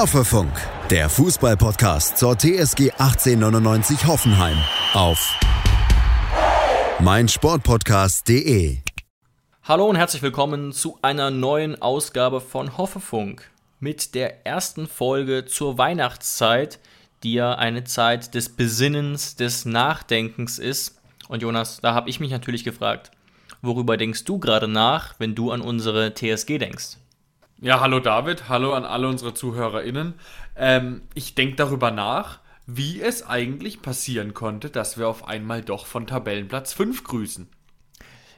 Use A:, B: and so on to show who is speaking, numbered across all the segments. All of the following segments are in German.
A: Hoffefunk, der Fußballpodcast zur TSG 1899 Hoffenheim auf meinsportpodcast.de.
B: Hallo und herzlich willkommen zu einer neuen Ausgabe von Hoffefunk mit der ersten Folge zur Weihnachtszeit, die ja eine Zeit des Besinnens, des Nachdenkens ist. Und Jonas, da habe ich mich natürlich gefragt, worüber denkst du gerade nach, wenn du an unsere TSG denkst?
C: Ja, hallo David, hallo an alle unsere ZuhörerInnen. Ähm, ich denke darüber nach, wie es eigentlich passieren konnte, dass wir auf einmal doch von Tabellenplatz 5 grüßen.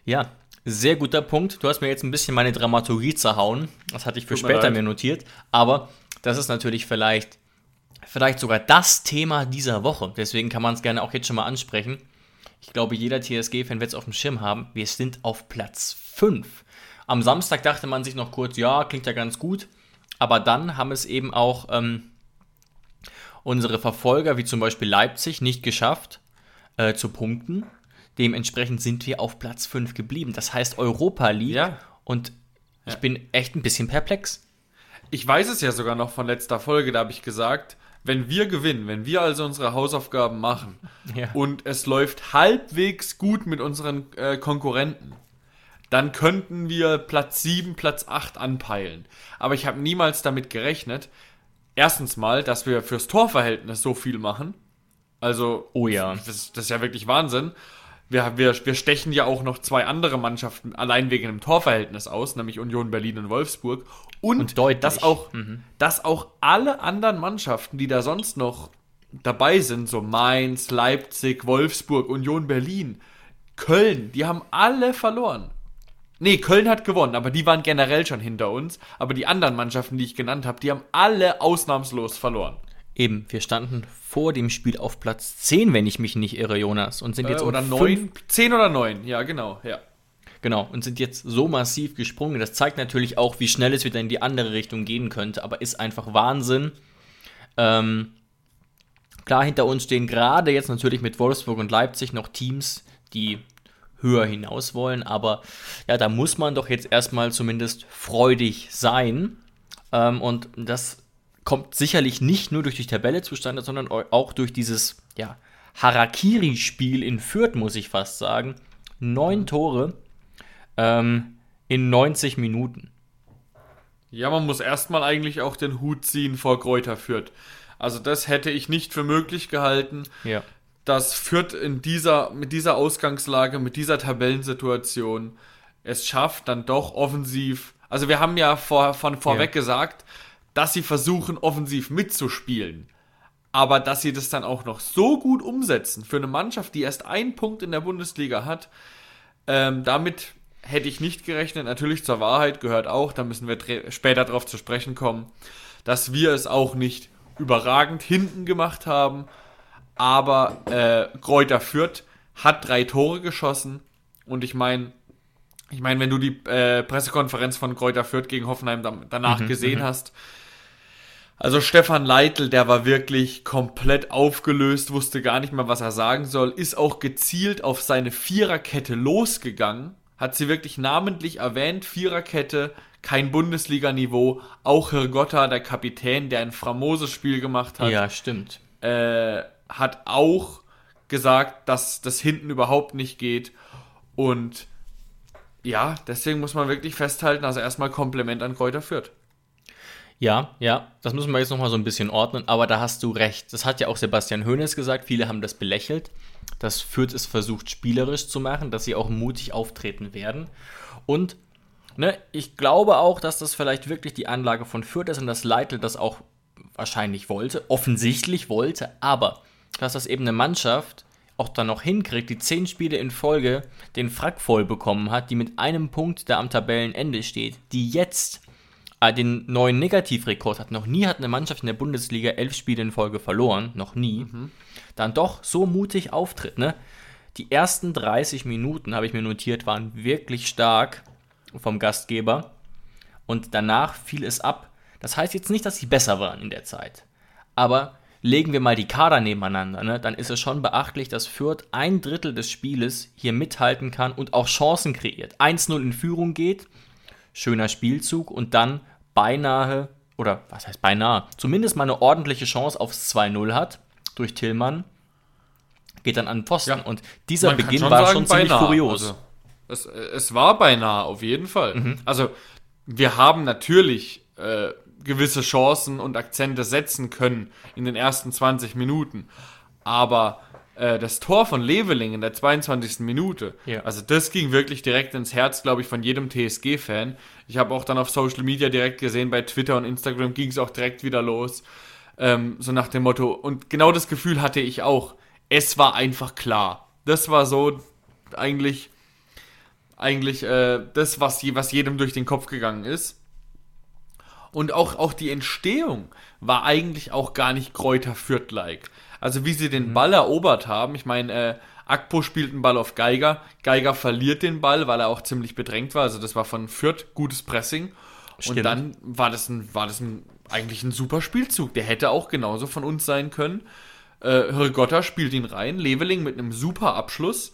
B: Ja, sehr guter Punkt. Du hast mir jetzt ein bisschen meine Dramaturgie zerhauen. Das hatte ich für Tut später mir, mir notiert. Aber das ist natürlich vielleicht, vielleicht sogar das Thema dieser Woche. Deswegen kann man es gerne auch jetzt schon mal ansprechen. Ich glaube, jeder TSG-Fan wird es auf dem Schirm haben. Wir sind auf Platz 5. Am Samstag dachte man sich noch kurz, ja, klingt ja ganz gut. Aber dann haben es eben auch ähm, unsere Verfolger, wie zum Beispiel Leipzig, nicht geschafft äh, zu punkten. Dementsprechend sind wir auf Platz 5 geblieben. Das heißt Europa League. Ja. Und ich ja. bin echt ein bisschen perplex.
C: Ich weiß es ja sogar noch von letzter Folge, da habe ich gesagt, wenn wir gewinnen, wenn wir also unsere Hausaufgaben machen ja. und es läuft halbwegs gut mit unseren äh, Konkurrenten, dann könnten wir Platz 7, Platz 8 anpeilen. Aber ich habe niemals damit gerechnet, erstens mal, dass wir fürs Torverhältnis so viel machen. Also, oh ja. Das, das ist ja wirklich Wahnsinn. Wir, wir, wir stechen ja auch noch zwei andere Mannschaften allein wegen dem Torverhältnis aus, nämlich Union Berlin und Wolfsburg. Und, und dass, auch, mhm. dass auch alle anderen Mannschaften, die da sonst noch dabei sind, so Mainz, Leipzig, Wolfsburg, Union Berlin, Köln, die haben alle verloren. Nee, Köln hat gewonnen, aber die waren generell schon hinter uns. Aber die anderen Mannschaften, die ich genannt habe, die haben alle ausnahmslos verloren.
B: Eben, wir standen vor dem Spiel auf Platz 10, wenn ich mich nicht irre, Jonas. Und sind jetzt
C: äh, oder um 9, 10 oder 9, ja, genau, ja.
B: Genau, und sind jetzt so massiv gesprungen. Das zeigt natürlich auch, wie schnell es wieder in die andere Richtung gehen könnte, aber ist einfach Wahnsinn. Ähm, klar, hinter uns stehen gerade jetzt natürlich mit Wolfsburg und Leipzig noch Teams, die höher hinaus wollen. Aber ja, da muss man doch jetzt erstmal zumindest freudig sein. Ähm, und das kommt sicherlich nicht nur durch die Tabelle zustande, sondern auch durch dieses ja, Harakiri-Spiel in Fürth, muss ich fast sagen. Neun. Tore ähm, in 90 Minuten.
C: Ja, man muss erstmal eigentlich auch den Hut ziehen vor Kräuter Fürth. Also das hätte ich nicht für möglich gehalten. Ja dass Fürth in dieser, mit dieser Ausgangslage, mit dieser Tabellensituation es schafft, dann doch offensiv. Also wir haben ja vor, von vorweg ja. gesagt, dass sie versuchen, offensiv mitzuspielen. Aber dass sie das dann auch noch so gut umsetzen für eine Mannschaft, die erst einen Punkt in der Bundesliga hat, ähm, damit hätte ich nicht gerechnet. Natürlich zur Wahrheit gehört auch, da müssen wir später darauf zu sprechen kommen, dass wir es auch nicht überragend hinten gemacht haben, aber äh, Kräuter Fürth hat drei Tore geschossen und ich meine, ich meine, wenn du die äh, Pressekonferenz von Kräuter Fürth gegen Hoffenheim da, danach mhm, gesehen mhm. hast, also Stefan Leitl, der war wirklich komplett aufgelöst, wusste gar nicht mehr, was er sagen soll, ist auch gezielt auf seine Viererkette losgegangen, hat sie wirklich namentlich erwähnt, Viererkette, kein Bundesliga-Niveau, auch Hirgotta, der Kapitän, der ein framoses Spiel gemacht hat.
B: Ja, stimmt.
C: Äh, hat auch gesagt, dass das hinten überhaupt nicht geht. Und ja, deswegen muss man wirklich festhalten, also erstmal Kompliment an Kräuter Fürth.
B: Ja, ja, das müssen wir jetzt nochmal so ein bisschen ordnen, aber da hast du recht. Das hat ja auch Sebastian Hoeneß gesagt, viele haben das belächelt, dass Fürth es versucht, spielerisch zu machen, dass sie auch mutig auftreten werden. Und ne, ich glaube auch, dass das vielleicht wirklich die Anlage von Fürth ist und dass Leitl das auch wahrscheinlich wollte, offensichtlich wollte, aber dass das eben eine Mannschaft auch dann noch hinkriegt, die zehn Spiele in Folge den Frack voll bekommen hat, die mit einem Punkt da am Tabellenende steht, die jetzt äh, den neuen Negativrekord hat. Noch nie hat eine Mannschaft in der Bundesliga elf Spiele in Folge verloren, noch nie. Mhm. Dann doch so mutig auftritt. Ne? Die ersten 30 Minuten, habe ich mir notiert, waren wirklich stark vom Gastgeber. Und danach fiel es ab. Das heißt jetzt nicht, dass sie besser waren in der Zeit. Aber legen wir mal die Kader nebeneinander, ne, dann ist es schon beachtlich, dass Fürth ein Drittel des Spieles hier mithalten kann und auch Chancen kreiert. 1-0 in Führung geht, schöner Spielzug und dann beinahe oder was heißt beinahe, zumindest mal eine ordentliche Chance aufs 2-0 hat durch Tillmann, geht dann an den Pfosten. Ja, und dieser Beginn schon war sagen, schon ziemlich beinahe. kurios.
C: Also, es, es, war beinahe, auf jeden Fall. Mhm. Also, wir haben natürlich äh, gewisse Chancen und Akzente setzen können in den ersten 20 Minuten. Aber äh, das Tor von Leveling in der 22. Minute, ja. also das ging wirklich direkt ins Herz, glaube ich, von jedem TSG-Fan. Ich habe auch dann auf Social Media direkt gesehen, bei Twitter und Instagram ging es auch direkt wieder los. Ähm, so nach dem Motto. Und genau das Gefühl hatte ich auch. Es war einfach klar. Das war so eigentlich, eigentlich äh, das, was, was jedem durch den Kopf gegangen ist. Und auch, auch die Entstehung war eigentlich auch gar nicht Kräuter Fürth-like. Also wie sie den mhm. Ball erobert haben. Ich meine, äh, Akpo spielt einen Ball auf Geiger. Geiger verliert den Ball, weil er auch ziemlich bedrängt war. Also das war von Fürth gutes Pressing. Stimmt. Und dann war das, ein, war das ein, eigentlich ein super Spielzug. Der hätte auch genauso von uns sein können. Äh, Hirgotta spielt ihn rein. Leveling mit einem super Abschluss.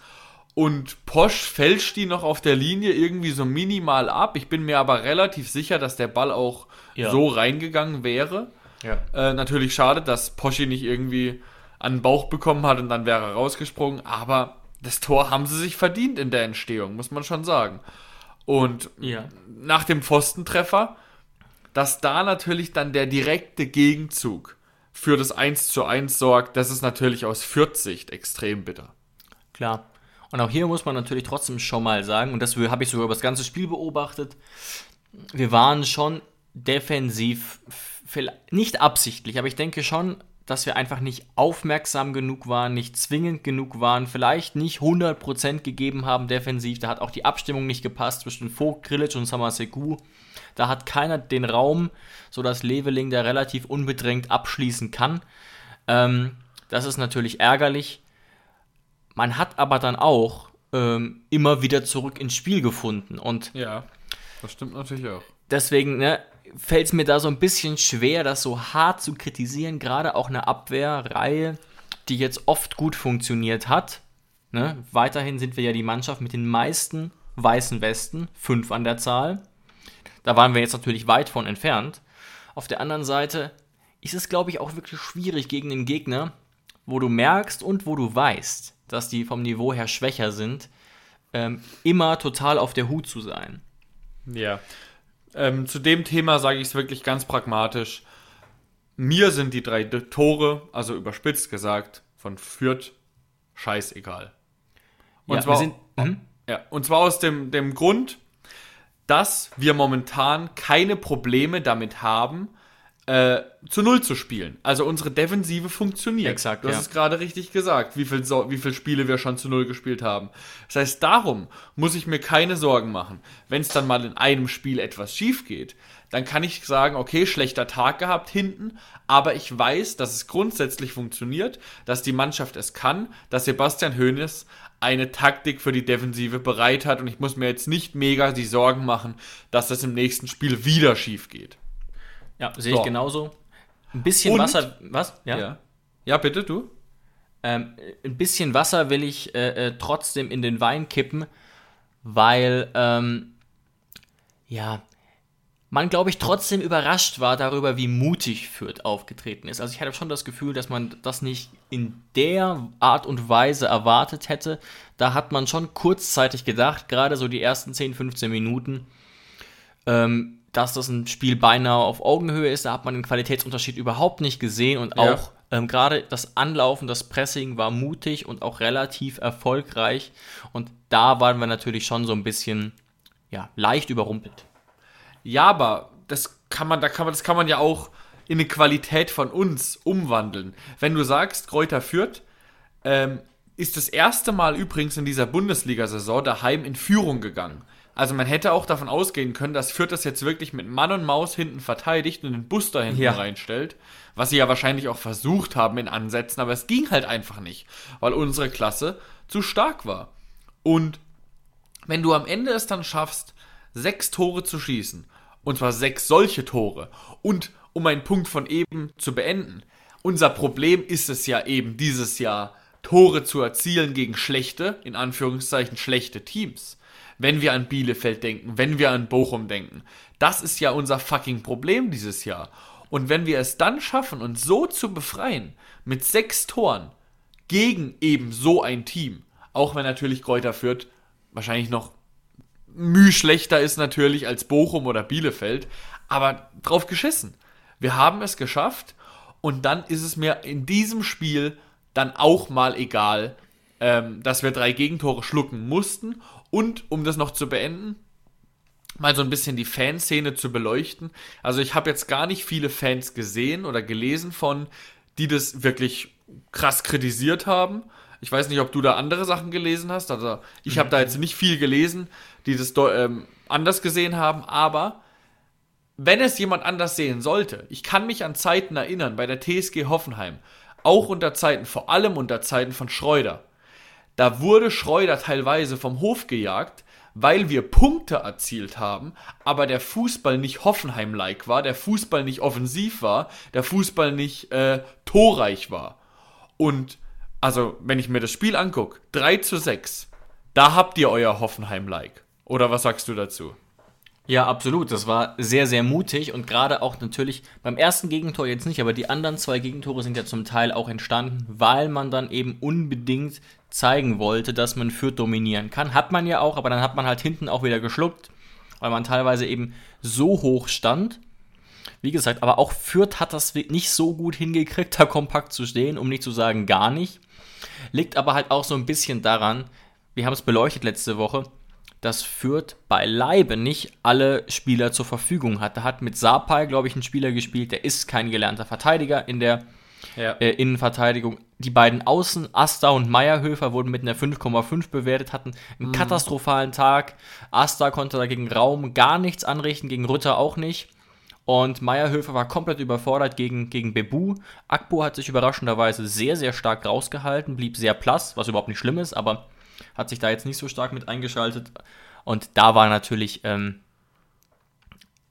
C: Und Posch fälscht die noch auf der Linie irgendwie so minimal ab. Ich bin mir aber relativ sicher, dass der Ball auch ja. so reingegangen wäre. Ja. Äh, natürlich schade, dass Poschi nicht irgendwie an den Bauch bekommen hat und dann wäre er rausgesprungen. Aber das Tor haben sie sich verdient in der Entstehung, muss man schon sagen. Und ja. nach dem Pfostentreffer, dass da natürlich dann der direkte Gegenzug für das 1 zu 1 sorgt, das ist natürlich aus Fürth-Sicht extrem bitter.
B: Klar. Und auch hier muss man natürlich trotzdem schon mal sagen, und das habe ich sogar über das ganze Spiel beobachtet, wir waren schon defensiv, nicht absichtlich, aber ich denke schon dass wir einfach nicht aufmerksam genug waren, nicht zwingend genug waren, vielleicht nicht 100% gegeben haben defensiv. Da hat auch die Abstimmung nicht gepasst zwischen Vogt, Grilic und Samaseku. Da hat keiner den Raum, sodass Leveling da relativ unbedrängt abschließen kann. Ähm, das ist natürlich ärgerlich. Man hat aber dann auch ähm, immer wieder zurück ins Spiel gefunden. Und
C: ja, das stimmt natürlich auch.
B: Deswegen, ne, fällt es mir da so ein bisschen schwer, das so hart zu kritisieren. Gerade auch eine Abwehrreihe, die jetzt oft gut funktioniert hat. Ne? Weiterhin sind wir ja die Mannschaft mit den meisten weißen Westen, fünf an der Zahl. Da waren wir jetzt natürlich weit von entfernt. Auf der anderen Seite ist es, glaube ich, auch wirklich schwierig gegen den Gegner, wo du merkst und wo du weißt, dass die vom Niveau her schwächer sind, ähm, immer total auf der Hut zu sein.
C: Ja, ähm, zu dem Thema sage ich es wirklich ganz pragmatisch. Mir sind die drei Tore, also überspitzt gesagt, von Fürth scheißegal. Und, ja, zwar, sind, mhm. ja, und zwar aus dem, dem Grund, dass wir momentan keine Probleme damit haben, äh, zu Null zu spielen. Also unsere Defensive funktioniert.
B: Exakt.
C: Du hast ja. es gerade richtig gesagt, wie viele so viel Spiele wir schon zu Null gespielt haben. Das heißt, darum muss ich mir keine Sorgen machen. Wenn es dann mal in einem Spiel etwas schief geht, dann kann ich sagen, okay, schlechter Tag gehabt hinten, aber ich weiß, dass es grundsätzlich funktioniert, dass die Mannschaft es kann, dass Sebastian Hoeneß eine Taktik für die Defensive bereit hat und ich muss mir jetzt nicht mega die Sorgen machen, dass das im nächsten Spiel wieder schief geht.
B: Ja, sehe ich genauso. Ein bisschen Und, Wasser. Was?
C: Ja? ja? Ja, bitte, du?
B: Ähm, ein bisschen Wasser will ich äh, äh, trotzdem in den Wein kippen, weil, ähm, ja, man, glaube ich, trotzdem überrascht war darüber, wie mutig Fürth aufgetreten ist. Also ich hatte schon das Gefühl, dass man das nicht in der Art und Weise erwartet hätte. Da hat man schon kurzzeitig gedacht, gerade so die ersten 10, 15 Minuten, ähm, dass das ein Spiel beinahe auf Augenhöhe ist. Da hat man den Qualitätsunterschied überhaupt nicht gesehen und ja. auch ähm, gerade das Anlaufen, das Pressing war mutig und auch relativ erfolgreich. Und da waren wir natürlich schon so ein bisschen ja, leicht überrumpelt.
C: Ja, aber das kann man, da kann man, das kann man ja auch in eine Qualität von uns umwandeln. Wenn du sagst, Kräuter führt, ähm, ist das erste Mal übrigens in dieser Bundesliga-Saison daheim in Führung gegangen. Also man hätte auch davon ausgehen können, dass Fürth das jetzt wirklich mit Mann und Maus hinten verteidigt und den Bus da hinten ja. reinstellt. Was sie ja wahrscheinlich auch versucht haben in Ansätzen, aber es ging halt einfach nicht, weil unsere Klasse zu stark war. Und wenn du am Ende es dann schaffst, sechs Tore zu schießen, und zwar sechs solche Tore, und um einen Punkt von eben zu beenden, unser Problem ist es ja eben dieses Jahr, Tore zu erzielen gegen schlechte, in Anführungszeichen schlechte Teams. Wenn wir an Bielefeld denken, wenn wir an Bochum denken. Das ist ja unser fucking Problem dieses Jahr. Und wenn wir es dann schaffen, uns so zu befreien, mit sechs Toren gegen eben so ein Team, auch wenn natürlich Kräuter Fürth wahrscheinlich noch müh schlechter ist natürlich als Bochum oder Bielefeld, aber drauf geschissen. Wir haben es geschafft und dann ist es mir in diesem Spiel dann auch mal egal, ähm, dass wir drei Gegentore schlucken mussten und um das noch zu beenden, mal so ein bisschen die Fanszene zu beleuchten. Also ich habe jetzt gar nicht viele Fans gesehen oder gelesen von, die das wirklich krass kritisiert haben. Ich weiß nicht, ob du da andere Sachen gelesen hast. Also ich habe da jetzt nicht viel gelesen, die das ähm, anders gesehen haben. Aber wenn es jemand anders sehen sollte, ich kann mich an Zeiten erinnern bei der TSG Hoffenheim, auch unter Zeiten, vor allem unter Zeiten von Schreuder. Da wurde Schreuder teilweise vom Hof gejagt, weil wir Punkte erzielt haben, aber der Fußball nicht Hoffenheim-like war, der Fußball nicht offensiv war, der Fußball nicht äh, torreich war. Und also, wenn ich mir das Spiel angucke, 3 zu 6, da habt ihr euer Hoffenheim-like. Oder was sagst du dazu?
B: Ja, absolut. Das war sehr, sehr mutig und gerade auch natürlich beim ersten Gegentor jetzt nicht, aber die anderen zwei Gegentore sind ja zum Teil auch entstanden, weil man dann eben unbedingt zeigen wollte, dass man Fürth dominieren kann. Hat man ja auch, aber dann hat man halt hinten auch wieder geschluckt, weil man teilweise eben so hoch stand. Wie gesagt, aber auch Fürth hat das nicht so gut hingekriegt, da kompakt zu stehen, um nicht zu sagen gar nicht. Liegt aber halt auch so ein bisschen daran, wir haben es beleuchtet letzte Woche, dass Fürth beileibe nicht alle Spieler zur Verfügung hat. Da hat mit Sapai, glaube ich, ein Spieler gespielt, der ist kein gelernter Verteidiger in der ja. äh, Innenverteidigung. Die beiden Außen, Asta und Meierhöfer, wurden mit einer 5,5 bewertet, hatten einen mhm. katastrophalen Tag. Asta konnte dagegen Raum gar nichts anrichten, gegen Rütter auch nicht. Und Meierhöfer war komplett überfordert gegen, gegen Bebu. Akpo hat sich überraschenderweise sehr, sehr stark rausgehalten, blieb sehr blass, was überhaupt nicht schlimm ist, aber hat sich da jetzt nicht so stark mit eingeschaltet. Und da war natürlich, ähm,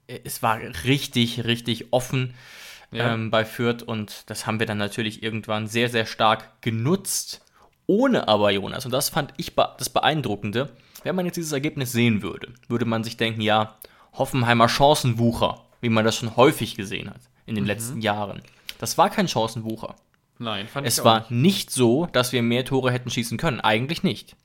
B: es war richtig, richtig offen ja. ähm, bei Fürth und das haben wir dann natürlich irgendwann sehr, sehr stark genutzt. Ohne aber Jonas, und das fand ich das Beeindruckende, wenn man jetzt dieses Ergebnis sehen würde, würde man sich denken, ja, Hoffenheimer Chancenwucher, wie man das schon häufig gesehen hat in den mhm. letzten Jahren. Das war kein Chancenwucher.
C: Nein,
B: fand es ich Es war nicht. nicht so, dass wir mehr Tore hätten schießen können. Eigentlich nicht.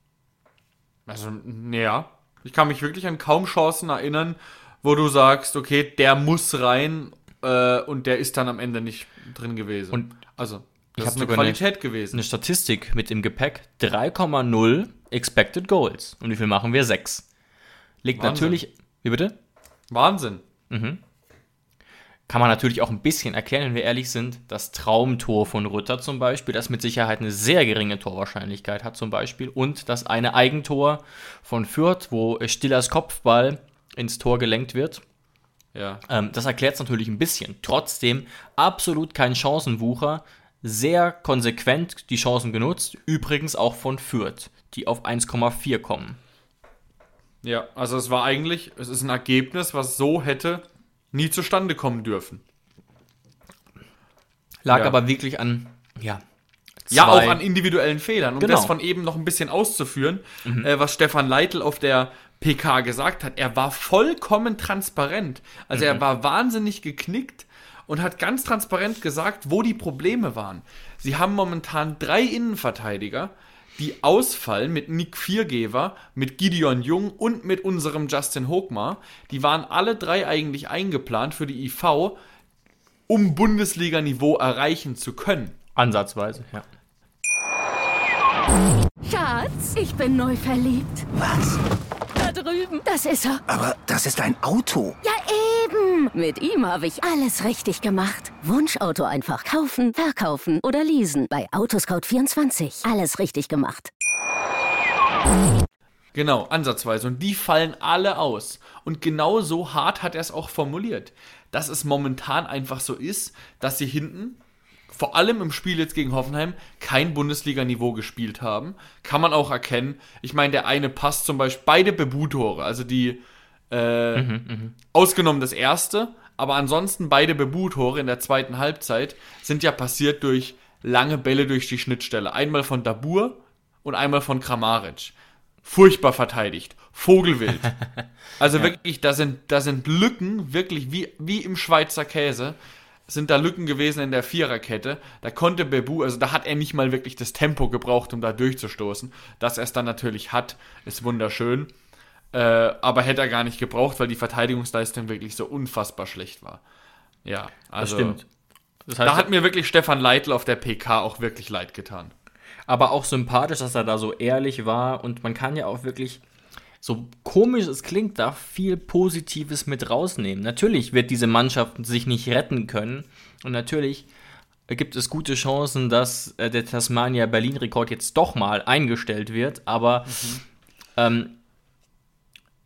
C: Also, ja. Ich kann mich wirklich an kaum Chancen erinnern, wo du sagst, okay, der muss rein äh, und der ist dann am Ende nicht drin gewesen.
B: Und also, das ist eine Qualität eine, gewesen. Eine Statistik mit im Gepäck: 3,0 Expected Goals. Und wie viel machen wir? 6. Liegt Wahnsinn. natürlich. Wie bitte?
C: Wahnsinn.
B: Mhm. Kann man natürlich auch ein bisschen erklären, wenn wir ehrlich sind. Das Traumtor von Rütter zum Beispiel, das mit Sicherheit eine sehr geringe Torwahrscheinlichkeit hat zum Beispiel. Und das eine Eigentor von Fürth, wo Stillers Kopfball ins Tor gelenkt wird. Ja. Ähm, das erklärt es natürlich ein bisschen. Trotzdem absolut kein Chancenwucher. Sehr konsequent die Chancen genutzt. Übrigens auch von Fürth, die auf 1,4 kommen.
C: Ja, also es war eigentlich, es ist ein Ergebnis, was so hätte nie zustande kommen dürfen.
B: Lag ja. aber wirklich an, ja.
C: Ja, auch an individuellen Fehlern. Um genau. das von eben noch ein bisschen auszuführen, mhm. äh, was Stefan Leitl auf der PK gesagt hat, er war vollkommen transparent. Also mhm. er war wahnsinnig geknickt und hat ganz transparent gesagt, wo die Probleme waren. Sie haben momentan drei Innenverteidiger, die ausfallen mit Nick Viergeber, mit Gideon Jung und mit unserem Justin Hochmar. Die waren alle drei eigentlich eingeplant für die IV, um Bundesliga-Niveau erreichen zu können.
B: Ansatzweise, ja.
D: Schatz, ich bin neu verliebt.
E: Was?
D: Drüben. Das ist er.
E: Aber das ist ein Auto.
D: Ja, eben. Mit ihm habe ich alles richtig gemacht. Wunschauto einfach kaufen, verkaufen oder leasen. Bei Autoscout24. Alles richtig gemacht.
C: Genau, ansatzweise. Und die fallen alle aus. Und genau so hart hat er es auch formuliert. Dass es momentan einfach so ist, dass sie hinten vor allem im Spiel jetzt gegen Hoffenheim kein Bundesliga-Niveau gespielt haben. Kann man auch erkennen. Ich meine, der eine passt zum Beispiel beide Bebu-Tore, also die äh, mhm, mh. ausgenommen das erste, aber ansonsten beide Bebu-Tore in der zweiten Halbzeit sind ja passiert durch lange Bälle durch die Schnittstelle. Einmal von Dabur und einmal von Kramaric. Furchtbar verteidigt. Vogelwild. Also ja. wirklich, da sind, da sind Lücken, wirklich wie, wie im Schweizer Käse, sind da Lücken gewesen in der Viererkette. Da konnte Bebu, also da hat er nicht mal wirklich das Tempo gebraucht, um da durchzustoßen. Dass er es dann natürlich hat, ist wunderschön. Äh, aber hätte er gar nicht gebraucht, weil die Verteidigungsleistung wirklich so unfassbar schlecht war. Ja, also. Das stimmt. Das heißt, da hat mir wirklich Stefan Leitl auf der PK auch wirklich leid getan.
B: Aber auch sympathisch, dass er da so ehrlich war und man kann ja auch wirklich so komisch es klingt, da viel Positives mit rausnehmen. Natürlich wird diese Mannschaft sich nicht retten können und natürlich gibt es gute Chancen, dass äh, der Tasmania Berlin-Rekord jetzt doch mal eingestellt wird, aber mhm. ähm,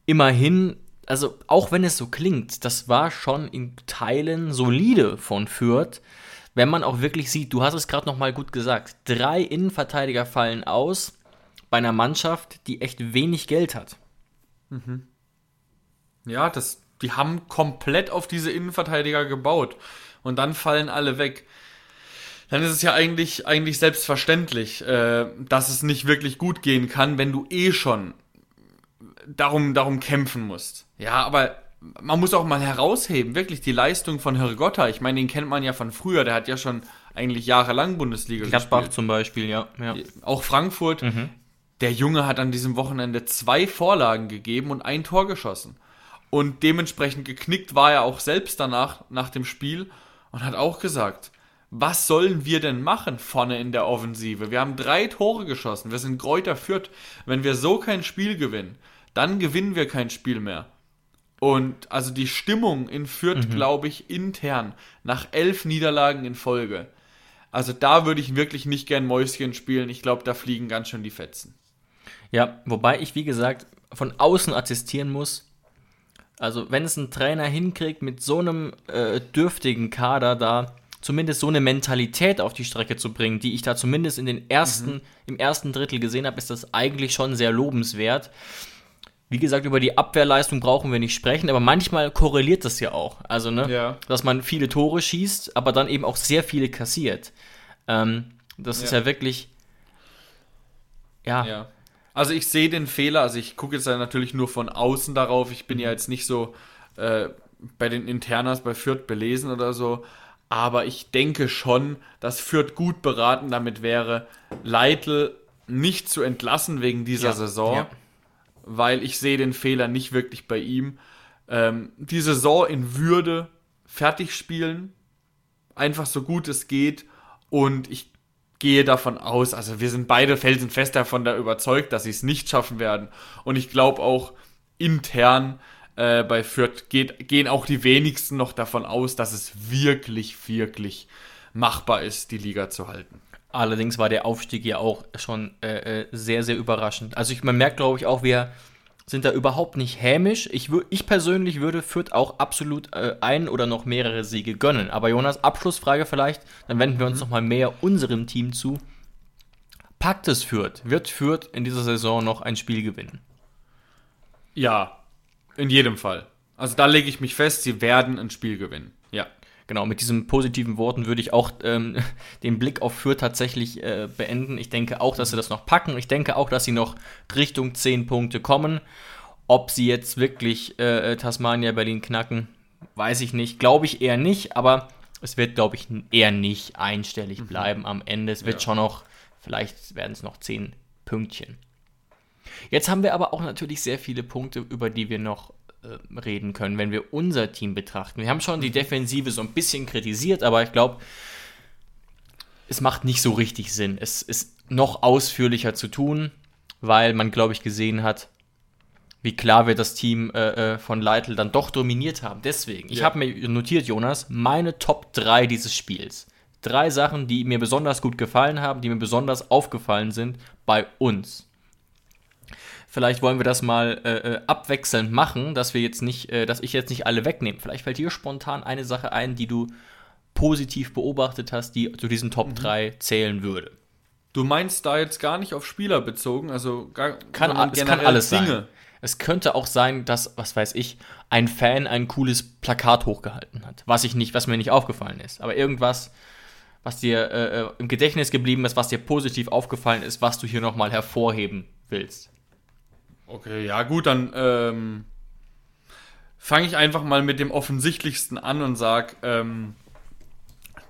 B: immerhin, also auch wenn es so klingt, das war schon in Teilen solide von Fürth, wenn man auch wirklich sieht, du hast es gerade noch mal gut gesagt, drei Innenverteidiger fallen aus bei einer Mannschaft, die echt wenig Geld hat.
C: Mhm. Ja, das, die haben komplett auf diese Innenverteidiger gebaut. Und dann fallen alle weg. Dann ist es ja eigentlich, eigentlich selbstverständlich, äh, dass es nicht wirklich gut gehen kann, wenn du eh schon darum, darum kämpfen musst. Ja, aber man muss auch mal herausheben, wirklich die Leistung von Hirgotta. Ich meine, den kennt man ja von früher, der hat ja schon eigentlich jahrelang Bundesliga
B: Gladbach gespielt. zum Beispiel, ja. ja.
C: Auch Frankfurt. Mhm. Der Junge hat an diesem Wochenende zwei Vorlagen gegeben und ein Tor geschossen. Und dementsprechend geknickt war er auch selbst danach, nach dem Spiel, und hat auch gesagt, was sollen wir denn machen vorne in der Offensive? Wir haben drei Tore geschossen, wir sind Kräuter führt. Wenn wir so kein Spiel gewinnen, dann gewinnen wir kein Spiel mehr. Und also die Stimmung in Fürth, mhm. glaube ich, intern, nach elf Niederlagen in Folge. Also da würde ich wirklich nicht gern Mäuschen spielen. Ich glaube, da fliegen ganz schön die Fetzen.
B: Ja, wobei ich, wie gesagt, von außen attestieren muss, also wenn es ein Trainer hinkriegt, mit so einem äh, dürftigen Kader da zumindest so eine Mentalität auf die Strecke zu bringen, die ich da zumindest in den ersten, mhm. im ersten Drittel gesehen habe, ist das eigentlich schon sehr lobenswert. Wie gesagt, über die Abwehrleistung brauchen wir nicht sprechen, aber manchmal korreliert das ja auch. Also, ne, ja. dass man viele Tore schießt, aber dann eben auch sehr viele kassiert. Ähm, das ja. ist ja wirklich,
C: ja, ja. Also ich sehe den Fehler, also ich gucke jetzt ja natürlich nur von außen darauf. Ich bin ja jetzt nicht so äh, bei den Internas bei Fürth belesen oder so. Aber ich denke schon, dass Fürth gut beraten damit wäre, Leitl nicht zu entlassen wegen dieser ja, Saison, ja. weil ich sehe den Fehler nicht wirklich bei ihm. Ähm, die Saison in Würde fertig spielen, einfach so gut es geht. Und ich gehe davon aus, also wir sind beide felsenfest davon da überzeugt, dass sie es nicht schaffen werden. Und ich glaube auch intern äh, bei Fürth geht, gehen auch die wenigsten noch davon aus, dass es wirklich, wirklich machbar ist, die Liga zu halten.
B: Allerdings war der Aufstieg ja auch schon äh, äh sehr, sehr überraschend. Also ich, man merkt, glaube ich, auch, wir sind da überhaupt nicht hämisch. Ich, ich persönlich würde Fürth auch absolut äh, ein oder noch mehrere Siege gönnen. Aber Jonas, Abschlussfrage vielleicht, dann wenden wir uns mhm. noch mal mehr unserem Team zu. Packt es Fürth? Wird Fürth in dieser Saison noch ein Spiel gewinnen?
C: Ja, in jedem Fall. Also da lege ich mich fest, sie werden ein Spiel gewinnen.
B: Genau, mit diesen positiven Worten würde ich auch ähm, den Blick auf Fürth tatsächlich äh, beenden. Ich denke auch, dass sie das noch packen. Ich denke auch, dass sie noch Richtung 10 Punkte kommen. Ob sie jetzt wirklich äh, Tasmania Berlin knacken, weiß ich nicht. Glaube ich eher nicht, aber es wird, glaube ich, eher nicht einstellig mhm. bleiben am Ende. Es wird ja. schon noch, vielleicht werden es noch 10 Pünktchen. Jetzt haben wir aber auch natürlich sehr viele Punkte, über die wir noch äh, reden können, wenn wir unser Team betrachten. Wir haben schon die Defensive so ein bisschen kritisiert, aber ich glaube, es macht nicht so richtig Sinn. Es ist noch ausführlicher zu tun, weil man, glaube ich, gesehen hat, wie klar wir das Team äh, äh von Leitl dann doch dominiert haben. Deswegen, ich habe mir notiert, Jonas, meine Top 3 dieses Spiels. Drei Sachen, die mir besonders gut gefallen haben, die mir besonders aufgefallen sind bei uns. Vielleicht wollen wir das mal äh, äh, abwechselnd machen, dass wir jetzt nicht, äh, dass ich jetzt nicht alle wegnehme. Vielleicht fällt dir spontan eine Sache ein, die du positiv beobachtet hast, die zu diesen Top mhm. 3 zählen würde.
C: Du meinst da jetzt gar nicht auf Spieler bezogen, also gar
B: kann, es kann alles Dinge. sein. Es könnte auch sein, dass, was weiß ich, ein Fan ein cooles Plakat hochgehalten hat, was ich nicht, was mir nicht aufgefallen ist. Aber irgendwas, was dir äh, äh im Gedächtnis geblieben ist, was dir positiv aufgefallen ist, was du hier nochmal hervorheben willst.
C: Okay, ja gut, dann ähm, fange ich einfach mal mit dem offensichtlichsten an und sage, ähm,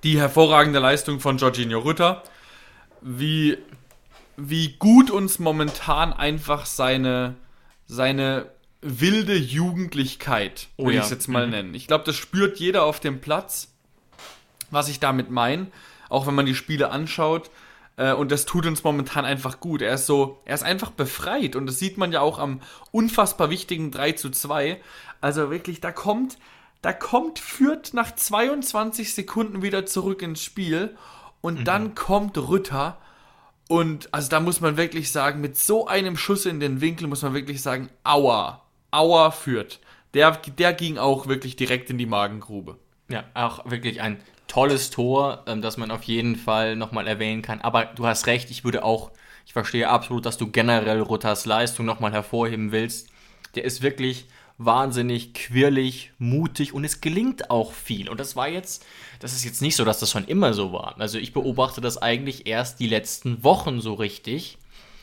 C: die hervorragende Leistung von Jorginho Rütter, wie, wie gut uns momentan einfach seine, seine wilde Jugendlichkeit, will oh ja. ich es jetzt mal mhm. nennen. Ich glaube, das spürt jeder auf dem Platz, was ich damit meine, auch wenn man die Spiele anschaut. Äh, und das tut uns momentan einfach gut. Er ist so, er ist einfach befreit. Und das sieht man ja auch am unfassbar wichtigen 3 zu 2. Also wirklich, da kommt, da kommt Fürth nach 22 Sekunden wieder zurück ins Spiel. Und mhm. dann kommt Rütter. Und also da muss man wirklich sagen, mit so einem Schuss in den Winkel muss man wirklich sagen, aua, aua Fürth. Der, der ging auch wirklich direkt in die Magengrube.
B: Ja, auch wirklich ein tolles Tor, ähm, das man auf jeden Fall nochmal erwähnen kann. Aber du hast recht, ich würde auch, ich verstehe absolut, dass du generell Rutters Leistung nochmal hervorheben willst. Der ist wirklich wahnsinnig quirlig, mutig und es gelingt auch viel. Und das war jetzt, das ist jetzt nicht so, dass das schon immer so war. Also ich beobachte das eigentlich erst die letzten Wochen so richtig.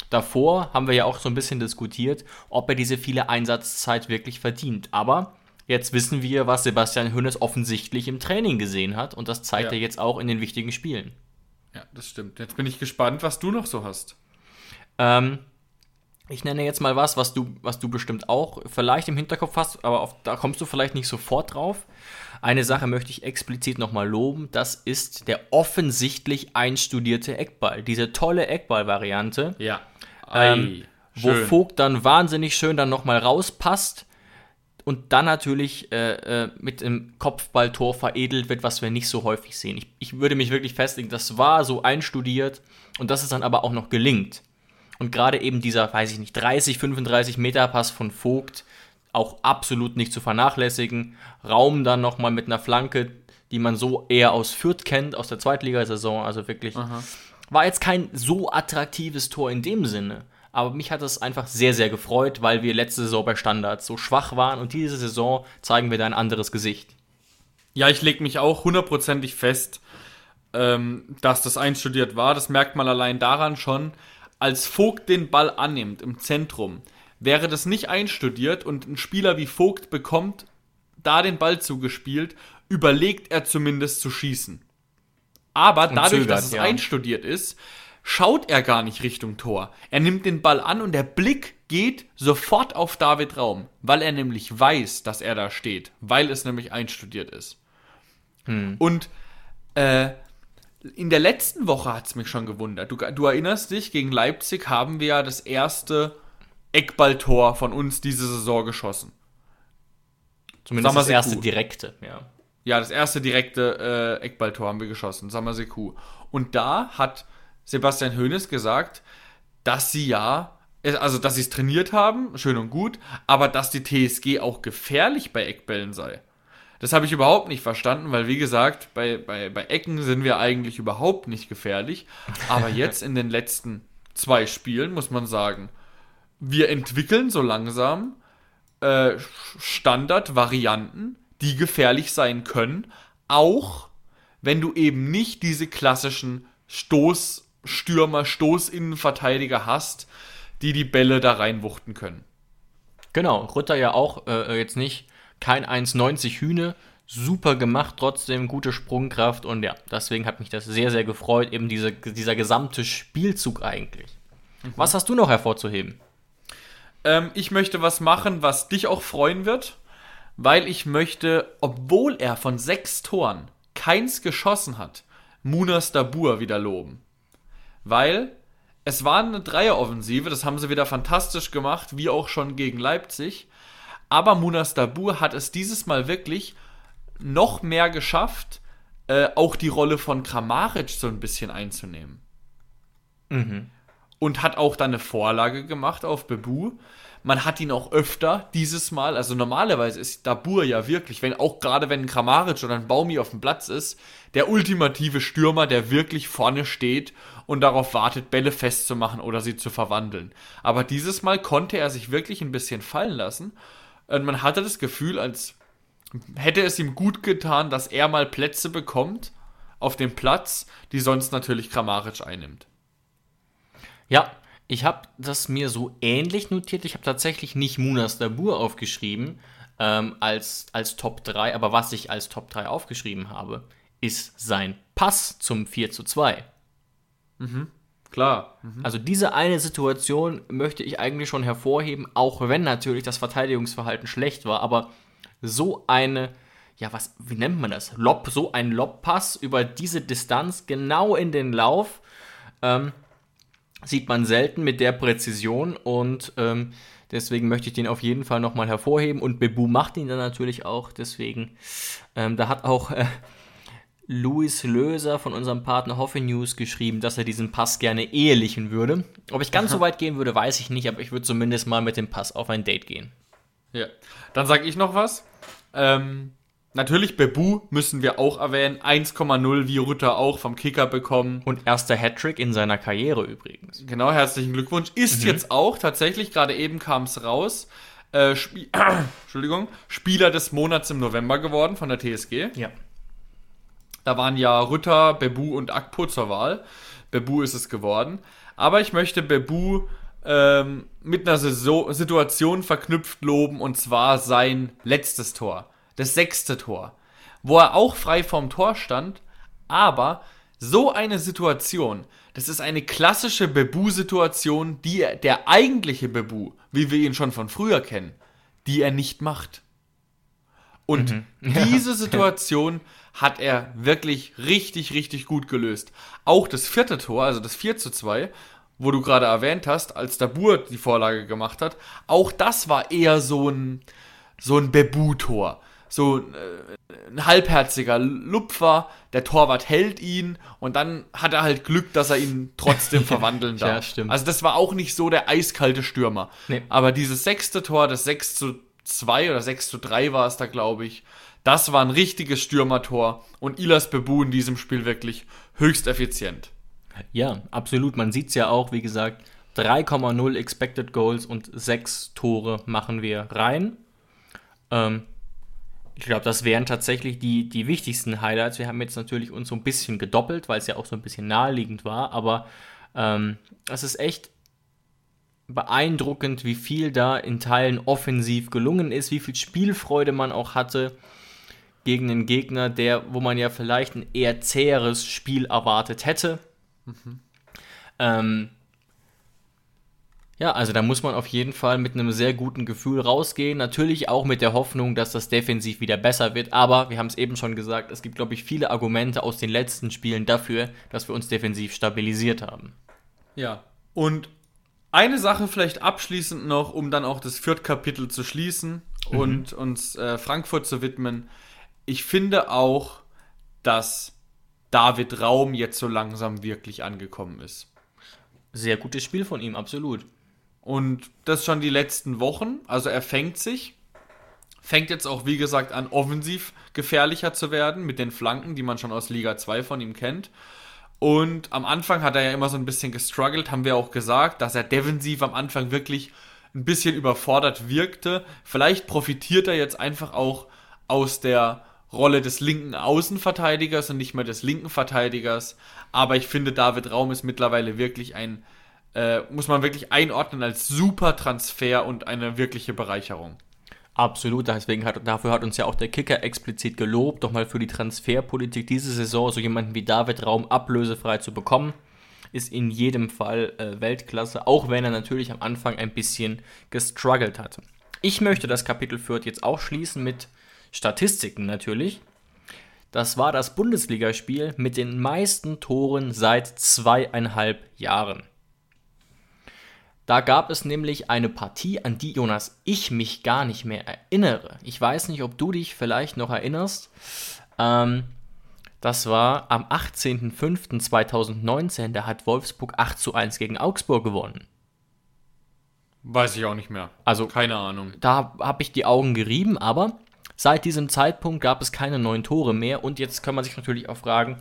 B: Davor haben wir ja auch so ein bisschen diskutiert, ob er diese viele Einsatzzeit wirklich verdient. Aber Jetzt wissen wir, was Sebastian Hönes offensichtlich im Training gesehen hat und das zeigt ja. er jetzt auch in den wichtigen Spielen.
C: Ja, das stimmt. Jetzt bin ich gespannt, was du noch so hast.
B: Ähm, ich nenne jetzt mal was, was du, was du bestimmt auch vielleicht im Hinterkopf hast, aber auf, da kommst du vielleicht nicht sofort drauf. Eine Sache möchte ich explizit nochmal loben, das ist der offensichtlich einstudierte Eckball. Diese tolle Eckball-Variante.
C: Ja.
B: Ähm, wo Vogt dann wahnsinnig schön dann nochmal rauspasst und dann natürlich äh, äh, mit dem Kopfballtor veredelt wird, was wir nicht so häufig sehen. Ich, ich würde mich wirklich festlegen, das war so einstudiert und dass es dann aber auch noch gelingt. Und gerade eben dieser, weiß ich nicht, 30, 35 Meter Pass von Vogt, auch absolut nicht zu vernachlässigen. Raum dann nochmal mit einer Flanke, die man so eher aus Fürth kennt, aus der Zweitligasaison. Also wirklich, Aha. war jetzt kein so attraktives Tor in dem Sinne. Aber mich hat es einfach sehr, sehr gefreut, weil wir letzte Saison bei Standards so schwach waren und diese Saison zeigen wir da ein anderes Gesicht.
C: Ja, ich lege mich auch hundertprozentig fest, ähm, dass das einstudiert war. Das merkt man allein daran schon, als Vogt den Ball annimmt im Zentrum. Wäre das nicht einstudiert und ein Spieler wie Vogt bekommt da den Ball zugespielt, überlegt er zumindest zu schießen. Aber dadurch, zögert, dass es ja. einstudiert ist, schaut er gar nicht Richtung Tor. Er nimmt den Ball an und der Blick geht sofort auf David Raum, weil er nämlich weiß, dass er da steht, weil es nämlich einstudiert ist. Hm. Und äh, in der letzten Woche hat es mich schon gewundert. Du, du, erinnerst dich, gegen Leipzig haben wir ja das erste Eckballtor von uns diese Saison geschossen.
B: Zumindest das erste direkte, ja.
C: Ja, das erste direkte äh, Eckballtor haben wir geschossen, Samaseku. Und da hat Sebastian Hoeneß gesagt, dass sie ja, also dass sie es trainiert haben, schön und gut, aber dass die TSG auch gefährlich bei Eckbällen sei. Das habe ich überhaupt nicht verstanden, weil wie gesagt, bei, bei, bei Ecken sind wir eigentlich überhaupt nicht gefährlich. Aber jetzt in den letzten zwei Spielen muss man sagen, wir entwickeln so langsam äh, Standardvarianten, die gefährlich sein können, auch wenn du eben nicht diese klassischen Stoß- Stürmer, Stoßinnenverteidiger hast, die die Bälle da reinwuchten können.
B: Genau, Rutter ja auch äh, jetzt nicht kein 1,90 Hühne, super gemacht, trotzdem gute Sprungkraft und ja, deswegen hat mich das sehr, sehr gefreut, eben diese, dieser gesamte Spielzug eigentlich. Mhm. Was hast du noch hervorzuheben?
C: Ähm, ich möchte was machen, was dich auch freuen wird, weil ich möchte, obwohl er von sechs Toren keins geschossen hat, Munas Dabur wieder loben weil es war eine Dreieroffensive, das haben sie wieder fantastisch gemacht, wie auch schon gegen Leipzig. Aber Munas Dabur hat es dieses Mal wirklich noch mehr geschafft, äh, auch die Rolle von Kramaric so ein bisschen einzunehmen. Mhm. Und hat auch dann eine Vorlage gemacht auf Bebu. Man hat ihn auch öfter dieses Mal, also normalerweise ist Dabur ja wirklich, wenn auch gerade wenn ein Kramaric oder ein Baumi auf dem Platz ist, der ultimative Stürmer, der wirklich vorne steht und darauf wartet, Bälle festzumachen oder sie zu verwandeln. Aber dieses Mal konnte er sich wirklich ein bisschen fallen lassen. Und man hatte das Gefühl, als hätte es ihm gut getan, dass er mal Plätze bekommt auf dem Platz, die sonst natürlich Kramaric einnimmt.
B: Ja, Ich habe das mir so ähnlich notiert. Ich habe tatsächlich nicht Munas Dabur aufgeschrieben ähm, als, als Top 3, aber was ich als Top 3 aufgeschrieben habe, ist sein Pass zum 4 zu 2.
C: Mhm. Klar. Mhm.
B: Also diese eine Situation möchte ich eigentlich schon hervorheben, auch wenn natürlich das Verteidigungsverhalten schlecht war, aber so eine, ja, was, wie nennt man das? Lob, so ein Lobpass über diese Distanz genau in den Lauf. Ähm, sieht man selten mit der Präzision und ähm, deswegen möchte ich den auf jeden Fall nochmal hervorheben und Bebu macht ihn dann natürlich auch, deswegen, ähm, da hat auch äh, Luis Löser von unserem Partner Hoffe News geschrieben, dass er diesen Pass gerne ehelichen würde. Ob ich ganz Aha. so weit gehen würde, weiß ich nicht, aber ich würde zumindest mal mit dem Pass auf ein Date gehen.
C: Ja, dann sage ich noch was. Ähm, Natürlich, Bebu müssen wir auch erwähnen. 1,0 wie Rütter auch vom Kicker bekommen.
B: Und erster Hattrick in seiner Karriere übrigens.
C: Genau, herzlichen Glückwunsch. Ist mhm. jetzt auch tatsächlich, gerade eben kam es raus, äh, Sp Entschuldigung, Spieler des Monats im November geworden von der TSG.
B: Ja.
C: Da waren ja Rütter, Bebu und Akpo zur Wahl. Bebu ist es geworden. Aber ich möchte Bebu ähm, mit einer Saison Situation verknüpft loben und zwar sein letztes Tor das sechste Tor, wo er auch frei vorm Tor stand, aber so eine Situation, das ist eine klassische Bebu-Situation, die er, der eigentliche Bebu, wie wir ihn schon von früher kennen, die er nicht macht. Und mhm. diese Situation hat er wirklich richtig, richtig gut gelöst. Auch das vierte Tor, also das 4 zu 2, wo du gerade erwähnt hast, als Dabur die Vorlage gemacht hat, auch das war eher so ein, so ein Bebu-Tor so äh, ein halbherziger Lupfer, der Torwart hält ihn und dann hat er halt Glück, dass er ihn trotzdem verwandeln darf.
B: ja, stimmt.
C: Also das war auch nicht so der eiskalte Stürmer. Nee. Aber dieses sechste Tor, das 6 zu 2 oder 6 zu 3 war es da, glaube ich, das war ein richtiges Stürmertor und Ilas Bebu in diesem Spiel wirklich höchst effizient.
B: Ja, absolut. Man sieht es ja auch, wie gesagt, 3,0 Expected Goals und 6 Tore machen wir rein. Ähm, ich glaube, das wären tatsächlich die, die wichtigsten Highlights. Wir haben jetzt natürlich uns so ein bisschen gedoppelt, weil es ja auch so ein bisschen naheliegend war, aber ähm, es ist echt beeindruckend, wie viel da in Teilen offensiv gelungen ist, wie viel Spielfreude man auch hatte gegen einen Gegner, der, wo man ja vielleicht ein eher zäheres Spiel erwartet hätte. Mhm. Ähm, ja, also da muss man auf jeden Fall mit einem sehr guten Gefühl rausgehen. Natürlich auch mit der Hoffnung, dass das defensiv wieder besser wird. Aber wir haben es eben schon gesagt, es gibt, glaube ich, viele Argumente aus den letzten Spielen dafür, dass wir uns defensiv stabilisiert haben.
C: Ja, und eine Sache vielleicht abschließend noch, um dann auch das Viertkapitel zu schließen mhm. und uns äh, Frankfurt zu widmen. Ich finde auch, dass David Raum jetzt so langsam wirklich angekommen ist.
B: Sehr gutes Spiel von ihm, absolut.
C: Und das schon die letzten Wochen. Also er fängt sich. Fängt jetzt auch, wie gesagt, an, offensiv gefährlicher zu werden mit den Flanken, die man schon aus Liga 2 von ihm kennt. Und am Anfang hat er ja immer so ein bisschen gestruggelt, haben wir auch gesagt, dass er defensiv am Anfang wirklich ein bisschen überfordert wirkte. Vielleicht profitiert er jetzt einfach auch aus der Rolle des linken Außenverteidigers und nicht mehr des linken Verteidigers. Aber ich finde, David Raum ist mittlerweile wirklich ein äh, muss man wirklich einordnen als super Transfer und eine wirkliche Bereicherung.
B: Absolut, deswegen hat, dafür hat uns ja auch der Kicker explizit gelobt, doch mal für die Transferpolitik diese Saison so jemanden wie David Raum ablösefrei zu bekommen, ist in jedem Fall äh, Weltklasse, auch wenn er natürlich am Anfang ein bisschen gestruggelt hat. Ich möchte das Kapitel Fürth jetzt auch schließen mit Statistiken natürlich. Das war das Bundesligaspiel mit den meisten Toren seit zweieinhalb Jahren. Da gab es nämlich eine Partie, an die, Jonas, ich mich gar nicht mehr erinnere. Ich weiß nicht, ob du dich vielleicht noch erinnerst. Ähm, das war am 18.05.2019. Da hat Wolfsburg 8 zu 1 gegen Augsburg gewonnen.
C: Weiß ich auch nicht mehr.
B: Also, keine Ahnung. Da habe ich die Augen gerieben, aber seit diesem Zeitpunkt gab es keine neuen Tore mehr. Und jetzt kann man sich natürlich auch fragen,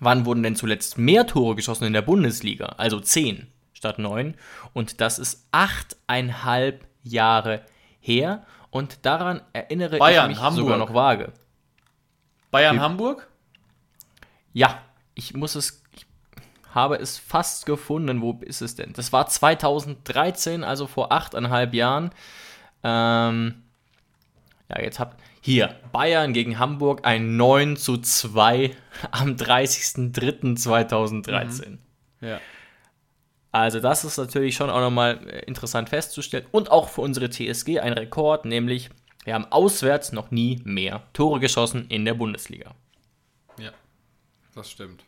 B: wann wurden denn zuletzt mehr Tore geschossen in der Bundesliga? Also 10 statt neun. Und das ist achteinhalb Jahre her. Und daran erinnere
C: Bayern,
B: ich mich
C: Hamburg.
B: sogar noch vage.
C: Bayern, Wie, Hamburg?
B: Ja, ich muss es. Ich, habe es fast gefunden. Wo ist es denn? Das war 2013, also vor achteinhalb Jahren. Ähm, ja, jetzt habt hier Bayern gegen Hamburg ein 9 zu 2 am 30.03.2013. Mhm. Ja. Also das ist natürlich schon auch nochmal äh, interessant festzustellen. Und auch für unsere TSG ein Rekord, nämlich wir haben auswärts noch nie mehr Tore geschossen in der Bundesliga.
C: Ja, das stimmt.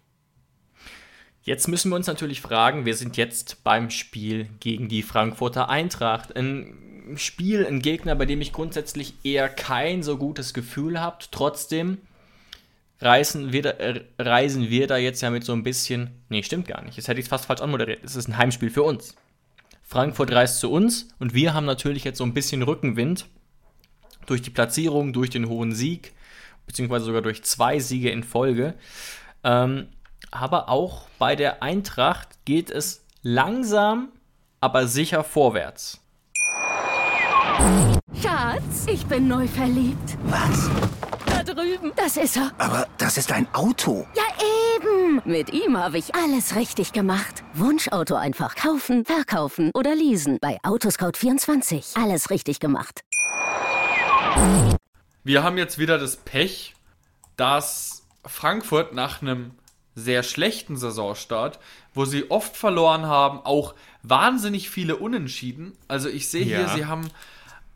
B: Jetzt müssen wir uns natürlich fragen, wir sind jetzt beim Spiel gegen die Frankfurter Eintracht. Ein Spiel, ein Gegner, bei dem ich grundsätzlich eher kein so gutes Gefühl habe. Trotzdem reisen wir, da, äh, reisen wir da jetzt ja mit so ein bisschen. Nee, stimmt gar nicht. Jetzt hätte ich es fast falsch anmoderiert. Es ist ein Heimspiel für uns. Frankfurt reist zu uns und wir haben natürlich jetzt so ein bisschen Rückenwind durch die Platzierung, durch den hohen Sieg, beziehungsweise sogar durch zwei Siege in Folge. Ähm, aber auch bei der Eintracht geht es langsam, aber sicher vorwärts.
D: Schatz, ich bin neu verliebt.
E: Was?
D: Drüben. Das ist er.
E: Aber das ist ein Auto.
D: Ja, eben. Mit ihm habe ich alles richtig gemacht. Wunschauto einfach kaufen, verkaufen oder leasen. Bei Autoscout24. Alles richtig gemacht.
C: Wir haben jetzt wieder das Pech, dass Frankfurt nach einem sehr schlechten Saisonstart, wo sie oft verloren haben, auch wahnsinnig viele Unentschieden. Also ich sehe ja. hier, sie haben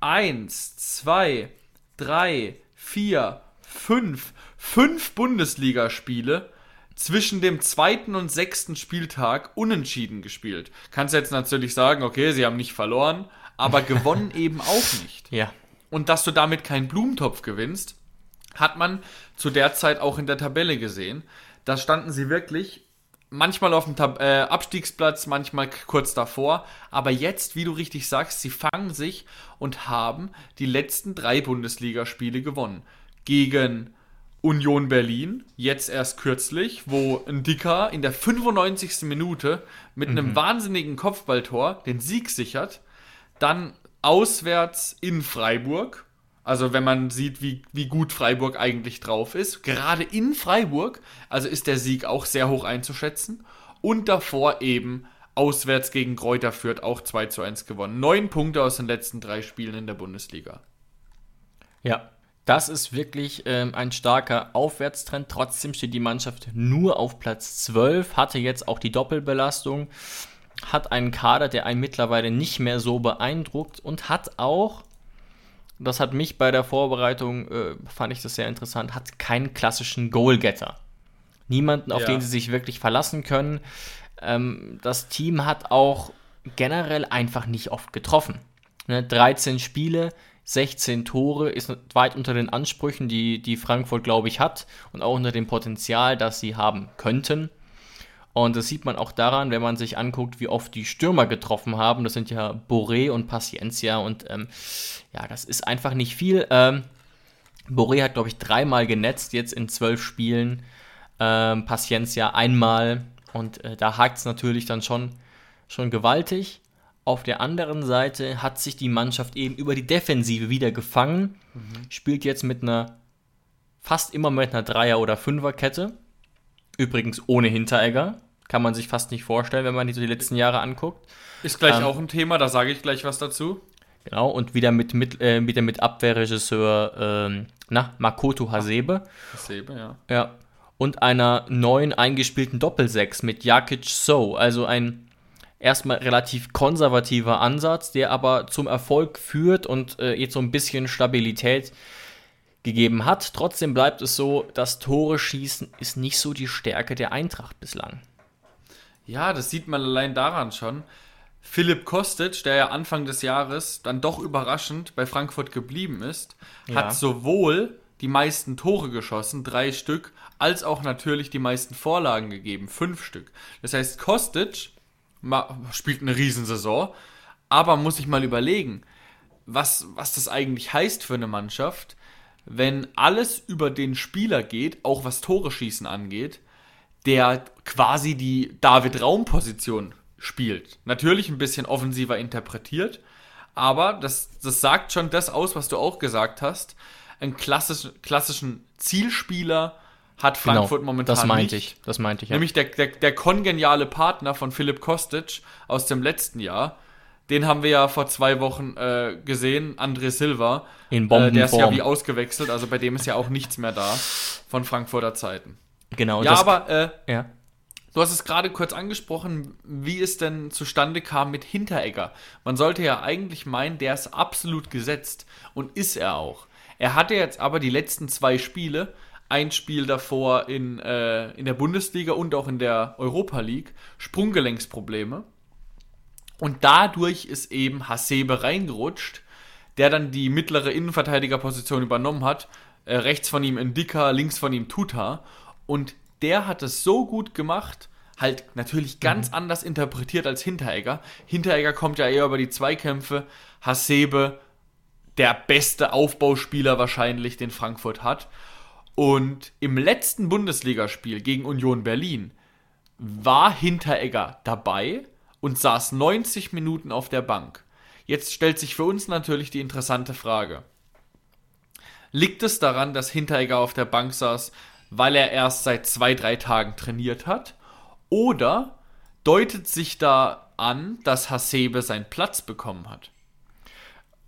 C: eins, zwei, drei, vier, fünf, fünf Bundesligaspiele zwischen dem zweiten und sechsten Spieltag unentschieden gespielt. Kannst jetzt natürlich sagen, okay, sie haben nicht verloren, aber gewonnen eben auch nicht.
B: Ja
C: und dass du damit keinen Blumentopf gewinnst, hat man zu der Zeit auch in der Tabelle gesehen. Da standen sie wirklich manchmal auf dem Tab äh, Abstiegsplatz, manchmal kurz davor. Aber jetzt, wie du richtig sagst, sie fangen sich und haben die letzten drei Bundesligaspiele gewonnen. Gegen Union Berlin, jetzt erst kürzlich, wo ein Dicker in der 95. Minute mit einem mhm. wahnsinnigen Kopfballtor den Sieg sichert. Dann auswärts in Freiburg. Also wenn man sieht, wie, wie gut Freiburg eigentlich drauf ist. Gerade in Freiburg, also ist der Sieg auch sehr hoch einzuschätzen. Und davor eben auswärts gegen Kräuter Fürth auch 2 zu 1 gewonnen. Neun Punkte aus den letzten drei Spielen in der Bundesliga.
B: Ja, das ist wirklich ähm, ein starker Aufwärtstrend. Trotzdem steht die Mannschaft nur auf Platz 12, hatte jetzt auch die Doppelbelastung hat einen Kader, der einen mittlerweile nicht mehr so beeindruckt und hat auch, das hat mich bei der Vorbereitung, äh, fand ich das sehr interessant, hat keinen klassischen Goalgetter. Niemanden, auf ja. den sie sich wirklich verlassen können. Ähm, das Team hat auch generell einfach nicht oft getroffen. Ne, 13 Spiele, 16 Tore ist weit unter den Ansprüchen, die, die Frankfurt, glaube ich, hat und auch unter dem Potenzial, das sie haben könnten. Und das sieht man auch daran, wenn man sich anguckt, wie oft die Stürmer getroffen haben. Das sind ja Boré und Paciencia. Und ähm, ja, das ist einfach nicht viel. Ähm, Boré hat, glaube ich, dreimal genetzt jetzt in zwölf Spielen. Ähm, Paciencia einmal. Und äh, da hakt es natürlich dann schon, schon gewaltig. Auf der anderen Seite hat sich die Mannschaft eben über die Defensive wieder gefangen. Mhm. Spielt jetzt mit einer, fast immer mit einer Dreier- oder Fünferkette. Übrigens ohne Hinteregger. Kann man sich fast nicht vorstellen, wenn man die so die letzten Jahre anguckt.
C: Ist gleich ähm, auch ein Thema, da sage ich gleich was dazu.
B: Genau, und wieder mit, mit, äh, wieder mit Abwehrregisseur ähm, na, Makoto Hasebe.
C: Hasebe, ja.
B: Ja. Und einer neuen eingespielten Doppelsechs mit Jakic So. Also ein erstmal relativ konservativer Ansatz, der aber zum Erfolg führt und äh, jetzt so ein bisschen Stabilität gegeben hat. Trotzdem bleibt es so, das Tore schießen ist nicht so die Stärke der Eintracht bislang.
C: Ja, das sieht man allein daran schon. Philipp Kostic, der ja Anfang des Jahres dann doch überraschend bei Frankfurt geblieben ist, ja. hat sowohl die meisten Tore geschossen, drei Stück, als auch natürlich die meisten Vorlagen gegeben, fünf Stück. Das heißt, Kostic spielt eine Riesensaison, aber muss ich mal überlegen, was, was das eigentlich heißt für eine Mannschaft, wenn alles über den Spieler geht, auch was Tore schießen angeht, der quasi die David-Raum-Position spielt. Natürlich ein bisschen offensiver interpretiert, aber das, das sagt schon das aus, was du auch gesagt hast. Einen klassisch, klassischen Zielspieler hat genau, Frankfurt genau, momentan
B: das meinte nicht. Ich, das meinte ich,
C: ja. Nämlich der, der, der kongeniale Partner von Philipp Kostic aus dem letzten Jahr. Den haben wir ja vor zwei Wochen äh, gesehen, André Silva.
B: In Bombenform. Äh,
C: der ist ja wie ausgewechselt, also bei dem ist ja auch nichts mehr da von Frankfurter Zeiten.
B: Genau.
C: Ja, aber äh, ja. du hast es gerade kurz angesprochen, wie es denn zustande kam mit Hinteregger. Man sollte ja eigentlich meinen, der ist absolut gesetzt und ist er auch. Er hatte jetzt aber die letzten zwei Spiele ein Spiel davor in, äh, in der Bundesliga und auch in der Europa League Sprunggelenksprobleme. Und dadurch ist eben Hasebe reingerutscht, der dann die mittlere Innenverteidigerposition übernommen hat. Äh, rechts von ihm Indika, links von ihm Tuta. Und der hat es so gut gemacht, halt natürlich ganz mhm. anders interpretiert als Hinteregger. Hinteregger kommt ja eher über die Zweikämpfe. Hasebe, der beste Aufbauspieler wahrscheinlich, den Frankfurt hat. Und im letzten Bundesligaspiel gegen Union Berlin war Hinteregger dabei und saß 90 Minuten auf der Bank. Jetzt stellt sich für uns natürlich die interessante Frage. Liegt es daran, dass Hinteregger auf der Bank saß, weil er erst seit zwei, drei Tagen trainiert hat? Oder deutet sich da an, dass Hasebe seinen Platz bekommen hat?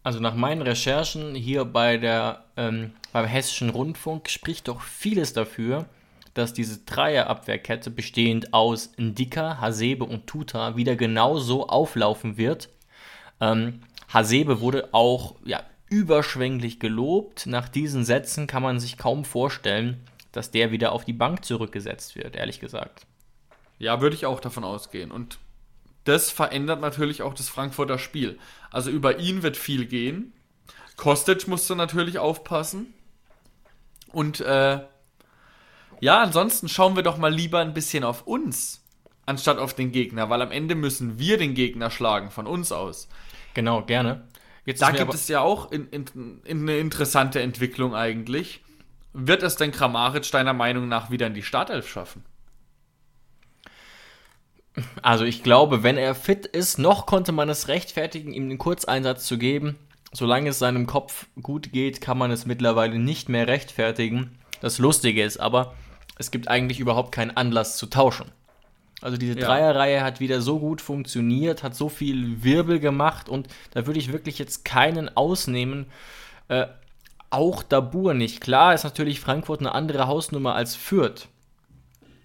B: Also nach meinen Recherchen hier bei der ähm, beim Hessischen Rundfunk spricht doch vieles dafür, dass diese Dreierabwehrkette bestehend aus Ndika, Hasebe und Tuta wieder genauso auflaufen wird. Ähm, Hasebe wurde auch ja, überschwänglich gelobt. Nach diesen Sätzen kann man sich kaum vorstellen, dass der wieder auf die Bank zurückgesetzt wird, ehrlich gesagt.
C: Ja, würde ich auch davon ausgehen. Und das verändert natürlich auch das Frankfurter Spiel. Also über ihn wird viel gehen. Kostic musste natürlich aufpassen. Und äh, ja, ansonsten schauen wir doch mal lieber ein bisschen auf uns, anstatt auf den Gegner, weil am Ende müssen wir den Gegner schlagen von uns aus.
B: Genau, gerne.
C: Jetzt da gibt es ja auch in, in, in eine interessante Entwicklung eigentlich. Wird es denn Kramaric deiner Meinung nach wieder in die Startelf schaffen?
B: Also ich glaube, wenn er fit ist, noch konnte man es rechtfertigen, ihm den Kurzeinsatz zu geben. Solange es seinem Kopf gut geht, kann man es mittlerweile nicht mehr rechtfertigen. Das Lustige ist aber, es gibt eigentlich überhaupt keinen Anlass zu tauschen. Also diese ja. Dreierreihe hat wieder so gut funktioniert, hat so viel Wirbel gemacht und da würde ich wirklich jetzt keinen ausnehmen. Äh, auch Dabur nicht. Klar ist natürlich Frankfurt eine andere Hausnummer als Fürth.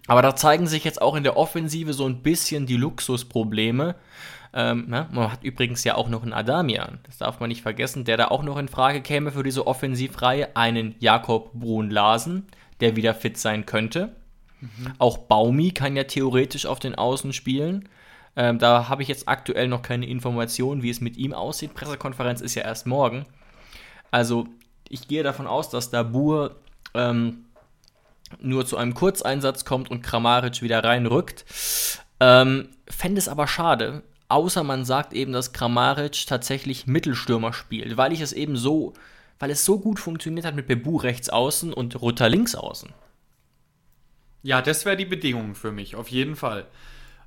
B: Aber da zeigen sich jetzt auch in der Offensive so ein bisschen die Luxusprobleme. Ähm, na, man hat übrigens ja auch noch einen Adamian, das darf man nicht vergessen, der da auch noch in Frage käme für diese Offensivreihe. Einen Jakob Brun-Larsen, der wieder fit sein könnte. Mhm. Auch Baumi kann ja theoretisch auf den Außen spielen. Ähm, da habe ich jetzt aktuell noch keine Informationen, wie es mit ihm aussieht. Pressekonferenz ist ja erst morgen. Also ich gehe davon aus, dass Dabur ähm, nur zu einem Kurzeinsatz kommt und Kramaric wieder reinrückt. Ähm, Fände es aber schade, Außer man sagt eben, dass Kramaric tatsächlich Mittelstürmer spielt, weil ich es eben so, weil es so gut funktioniert hat mit Bebu rechts außen und Rutter links außen.
C: Ja, das wäre die Bedingung für mich, auf jeden Fall.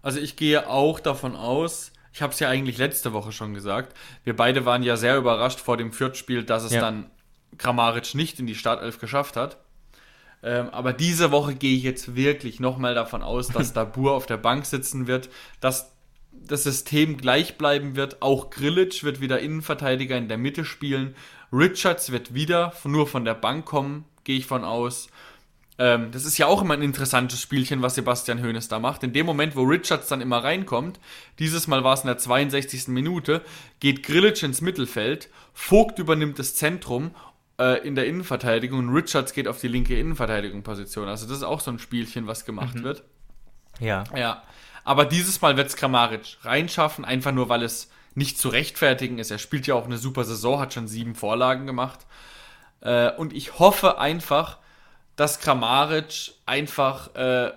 C: Also ich gehe auch davon aus, ich habe es ja eigentlich letzte Woche schon gesagt, wir beide waren ja sehr überrascht vor dem Fürth-Spiel, dass es ja. dann Kramaric nicht in die Startelf geschafft hat. Ähm, aber diese Woche gehe ich jetzt wirklich nochmal davon aus, dass Dabur auf der Bank sitzen wird, dass das System gleich bleiben wird. Auch Grillitsch wird wieder Innenverteidiger in der Mitte spielen. Richards wird wieder nur von der Bank kommen, gehe ich von aus. Ähm, das ist ja auch immer ein interessantes Spielchen, was Sebastian Hoeneß da macht. In dem Moment, wo Richards dann immer reinkommt, dieses Mal war es in der 62. Minute, geht Grillitsch ins Mittelfeld, Vogt übernimmt das Zentrum äh, in der Innenverteidigung und Richards geht auf die linke Innenverteidigungsposition. Also das ist auch so ein Spielchen, was gemacht mhm. wird.
B: Ja.
C: Ja. Aber dieses Mal wird es Kramaric reinschaffen, einfach nur, weil es nicht zu rechtfertigen ist. Er spielt ja auch eine super Saison, hat schon sieben Vorlagen gemacht. Äh, und ich hoffe einfach, dass Kramaric einfach äh,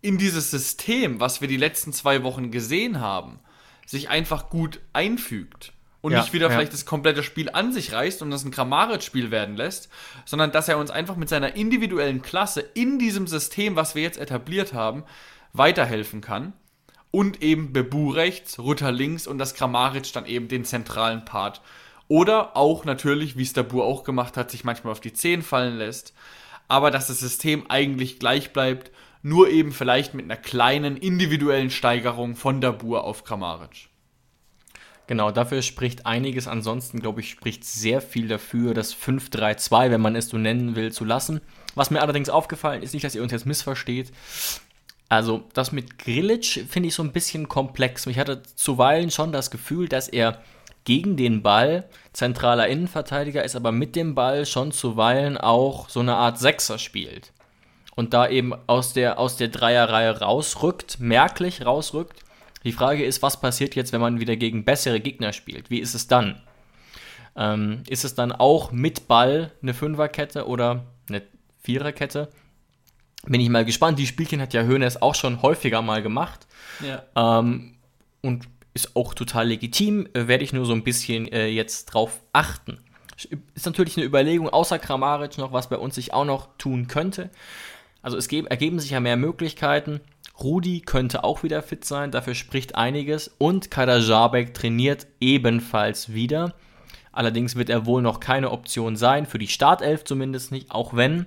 C: in dieses System, was wir die letzten zwei Wochen gesehen haben, sich einfach gut einfügt und ja, nicht wieder ja. vielleicht das komplette Spiel an sich reißt und das ein Kramaric-Spiel werden lässt, sondern dass er uns einfach mit seiner individuellen Klasse in diesem System, was wir jetzt etabliert haben, weiterhelfen kann. Und eben Bebu rechts, Rutter links und das Kramaric dann eben den zentralen Part. Oder auch natürlich, wie es Dabur auch gemacht hat, sich manchmal auf die Zehen fallen lässt. aber dass das System eigentlich gleich bleibt, nur eben vielleicht mit einer kleinen individuellen Steigerung von Dabur auf Kramaric.
B: Genau, dafür spricht einiges. Ansonsten, glaube ich, spricht sehr viel dafür, das 5-3-2, wenn man es so nennen will, zu lassen. Was mir allerdings aufgefallen ist, nicht, dass ihr uns jetzt missversteht. Also, das mit Grilic finde ich so ein bisschen komplex. Ich hatte zuweilen schon das Gefühl, dass er gegen den Ball zentraler Innenverteidiger ist, aber mit dem Ball schon zuweilen auch so eine Art Sechser spielt. Und da eben aus der, aus der Dreierreihe rausrückt, merklich rausrückt die Frage ist, was passiert jetzt, wenn man wieder gegen bessere Gegner spielt? Wie ist es dann? Ähm, ist es dann auch mit Ball eine Fünferkette oder eine Viererkette? Bin ich mal gespannt. Die Spielchen hat ja Hoeneß auch schon häufiger mal gemacht. Ja. Ähm, und ist auch total legitim. Werde ich nur so ein bisschen äh, jetzt drauf achten. Ist natürlich eine Überlegung, außer Kramaric noch, was bei uns sich auch noch tun könnte. Also es ergeben sich ja mehr Möglichkeiten. Rudi könnte auch wieder fit sein, dafür spricht einiges. Und Kader Jabek trainiert ebenfalls wieder. Allerdings wird er wohl noch keine Option sein, für die Startelf zumindest nicht, auch wenn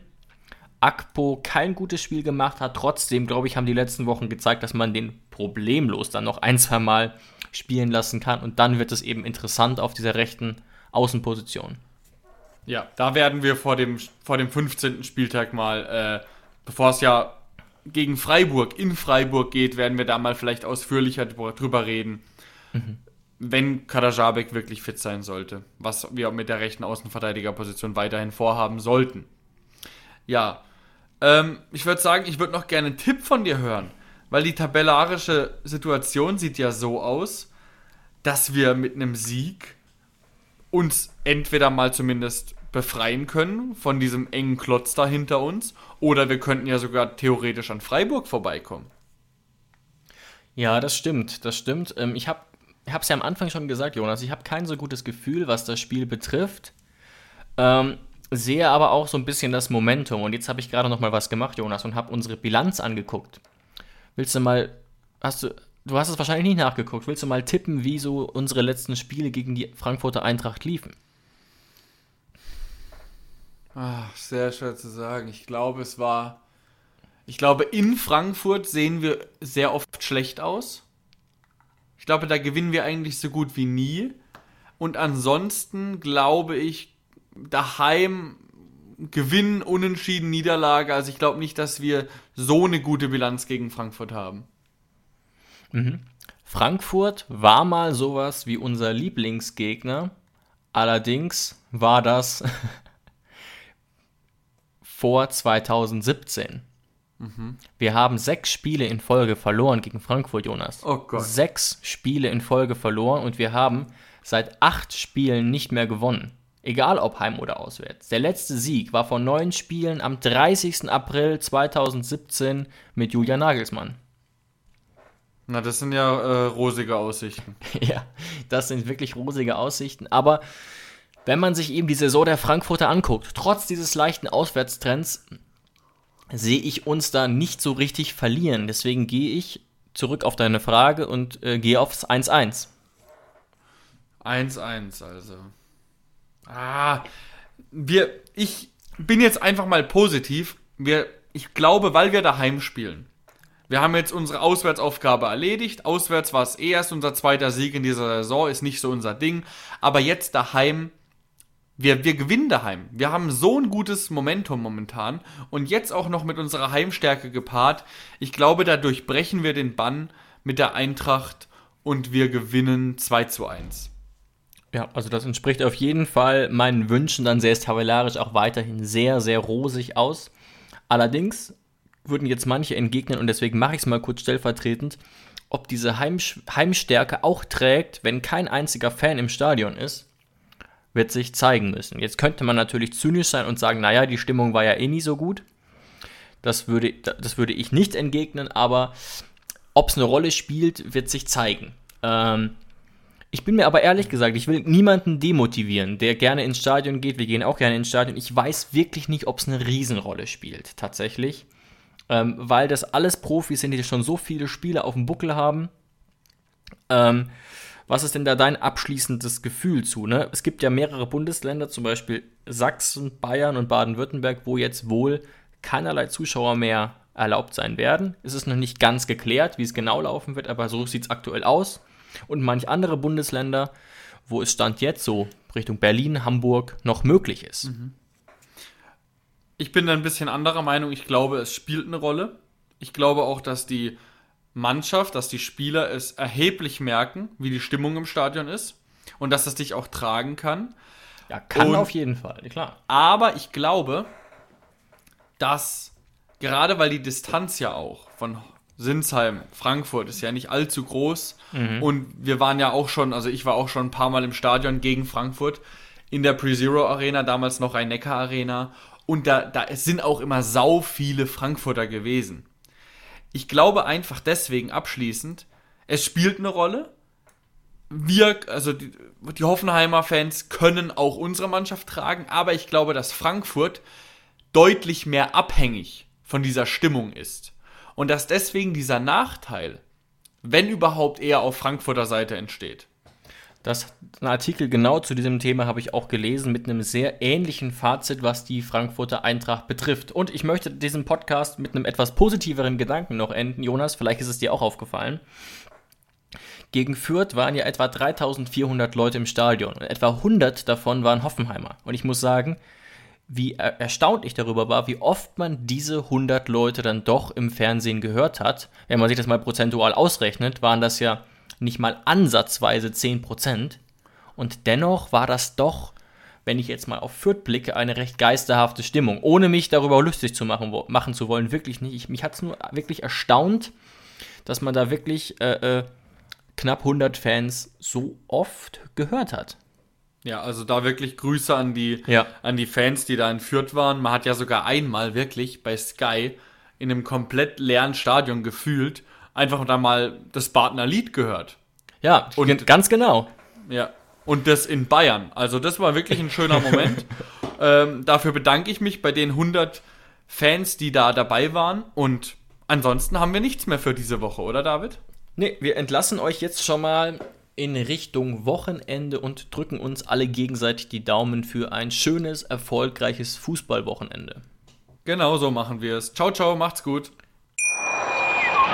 B: Akpo kein gutes Spiel gemacht hat. Trotzdem, glaube ich, haben die letzten Wochen gezeigt, dass man den problemlos dann noch ein, zwei Mal spielen lassen kann. Und dann wird es eben interessant auf dieser rechten Außenposition.
C: Ja, da werden wir vor dem, vor dem 15. Spieltag mal, äh, bevor es ja gegen Freiburg in Freiburg geht, werden wir da mal vielleicht ausführlicher drüber reden. Mhm. Wenn Kadajabek wirklich fit sein sollte, was wir mit der rechten Außenverteidigerposition weiterhin vorhaben sollten. Ja, ähm, ich würde sagen, ich würde noch gerne einen Tipp von dir hören, weil die tabellarische Situation sieht ja so aus, dass wir mit einem Sieg uns entweder mal zumindest befreien können von diesem engen Klotz da hinter uns. Oder wir könnten ja sogar theoretisch an Freiburg vorbeikommen.
B: Ja, das stimmt, das stimmt. Ähm, ich habe es ja am Anfang schon gesagt, Jonas, ich habe kein so gutes Gefühl, was das Spiel betrifft. Ähm, sehe aber auch so ein bisschen das Momentum. Und jetzt habe ich gerade noch mal was gemacht, Jonas, und habe unsere Bilanz angeguckt. Willst du mal, hast du, du hast es wahrscheinlich nicht nachgeguckt, willst du mal tippen, wie so unsere letzten Spiele gegen die Frankfurter Eintracht liefen?
C: Ach, sehr schwer zu sagen. Ich glaube, es war. Ich glaube, in Frankfurt sehen wir sehr oft schlecht aus. Ich glaube, da gewinnen wir eigentlich so gut wie nie. Und ansonsten glaube ich, daheim gewinnen, unentschieden, Niederlage. Also ich glaube nicht, dass wir so eine gute Bilanz gegen Frankfurt haben.
B: Mhm. Frankfurt war mal sowas wie unser Lieblingsgegner. Allerdings war das vor 2017. Mhm. Wir haben sechs Spiele in Folge verloren gegen Frankfurt, Jonas.
C: Oh Gott.
B: Sechs Spiele in Folge verloren und wir haben seit acht Spielen nicht mehr gewonnen. Egal ob heim oder auswärts. Der letzte Sieg war vor neun Spielen am 30. April 2017 mit Julian Nagelsmann.
C: Na, das sind ja äh, rosige Aussichten.
B: ja, das sind wirklich rosige Aussichten. Aber wenn man sich eben die Saison der Frankfurter anguckt, trotz dieses leichten Auswärtstrends, sehe ich uns da nicht so richtig verlieren. Deswegen gehe ich zurück auf deine Frage und äh, gehe aufs 1-1.
C: 1-1, also. Ah, wir, ich bin jetzt einfach mal positiv. Wir, ich glaube, weil wir daheim spielen. Wir haben jetzt unsere Auswärtsaufgabe erledigt. Auswärts war es eh erst unser zweiter Sieg in dieser Saison, ist nicht so unser Ding. Aber jetzt daheim wir, wir gewinnen daheim. Wir haben so ein gutes Momentum momentan und jetzt auch noch mit unserer Heimstärke gepaart. Ich glaube, da durchbrechen wir den Bann mit der Eintracht und wir gewinnen 2 zu 1.
B: Ja, also das entspricht auf jeden Fall meinen Wünschen. Dann sähe es tabellarisch auch weiterhin sehr, sehr rosig aus. Allerdings würden jetzt manche entgegnen, und deswegen mache ich es mal kurz stellvertretend, ob diese Heim Heimstärke auch trägt, wenn kein einziger Fan im Stadion ist wird sich zeigen müssen. Jetzt könnte man natürlich zynisch sein und sagen, naja, die Stimmung war ja eh nie so gut. Das würde, das würde ich nicht entgegnen, aber ob es eine Rolle spielt, wird sich zeigen. Ähm, ich bin mir aber ehrlich gesagt, ich will niemanden demotivieren, der gerne ins Stadion geht. Wir gehen auch gerne ins Stadion. Ich weiß wirklich nicht, ob es eine Riesenrolle spielt, tatsächlich. Ähm, weil das alles Profis sind, die schon so viele Spiele auf dem Buckel haben. Ähm, Was ist denn da dein abschließendes Gefühl zu? Ne? Es gibt ja mehrere Bundesländer, zum Beispiel Sachsen, Bayern und Baden-Württemberg, wo jetzt wohl keinerlei Zuschauer mehr erlaubt sein werden. Es ist noch nicht ganz geklärt, wie es genau laufen wird, aber so sieht es aktuell aus. Und manch andere Bundesländer, wo es Stand jetzt so Richtung Berlin, Hamburg noch möglich ist. Mhm.
C: Ich bin da ein bisschen anderer Meinung. Ich glaube, es spielt eine Rolle. Ich glaube auch, dass die Mannschaft, dass die Spieler es erheblich merken, wie die Stimmung im Stadion ist und dass das dich auch tragen kann.
B: Ja, kann und, auf jeden Fall, klar.
C: Aber ich glaube, dass gerade weil die Distanz ja auch von Sinsheim, Frankfurt ist ja nicht allzu groß mhm. und wir waren ja auch schon, also ich war auch schon ein paar Mal im Stadion gegen Frankfurt in der Pre-Zero Arena, damals noch Rhein-Neckar Arena und da, da es sind auch immer sau viele Frankfurter gewesen ich glaube einfach deswegen abschließend, es spielt eine Rolle. Wir, also die, die Hoffenheimer Fans können auch unsere Mannschaft tragen, aber ich glaube, dass Frankfurt deutlich mehr abhängig von dieser Stimmung ist. Und dass deswegen dieser Nachteil, wenn überhaupt, eher auf Frankfurter Seite entsteht.
B: Das ein Artikel genau zu diesem Thema habe ich auch gelesen mit einem sehr ähnlichen Fazit, was die Frankfurter Eintracht betrifft. Und ich möchte diesen Podcast mit einem etwas positiveren Gedanken noch enden. Jonas, vielleicht ist es dir auch aufgefallen. Gegen Fürth waren ja etwa 3400 Leute im Stadion und etwa 100 davon waren Hoffenheimer. Und ich muss sagen, wie erstaunt ich darüber war, wie oft man diese 100 Leute dann doch im Fernsehen gehört hat. Wenn man sich das mal prozentual ausrechnet, waren das ja nicht mal ansatzweise 10%. Und dennoch war das doch, wenn ich jetzt mal auf Fürth blicke, eine recht geisterhafte Stimmung. Ohne mich darüber lustig zu machen, machen zu wollen, wirklich nicht. Ich, mich hat es nur wirklich erstaunt, dass man da wirklich äh, äh, knapp 100 Fans so oft gehört hat.
C: Ja, also da wirklich Grüße an die, ja. an die Fans, die da in Fürth waren. Man hat ja sogar einmal wirklich bei Sky in einem komplett leeren Stadion gefühlt einfach da mal das Bartner Lied gehört.
B: Ja, und ganz genau.
C: Ja, und das in Bayern. Also das war wirklich ein schöner Moment. ähm, dafür bedanke ich mich bei den 100 Fans, die da dabei waren. Und ansonsten haben wir nichts mehr für diese Woche, oder David?
B: Nee, wir entlassen euch jetzt schon mal in Richtung Wochenende und drücken uns alle gegenseitig die Daumen für ein schönes, erfolgreiches Fußballwochenende.
C: Genau so machen wir es. Ciao, ciao, macht's gut.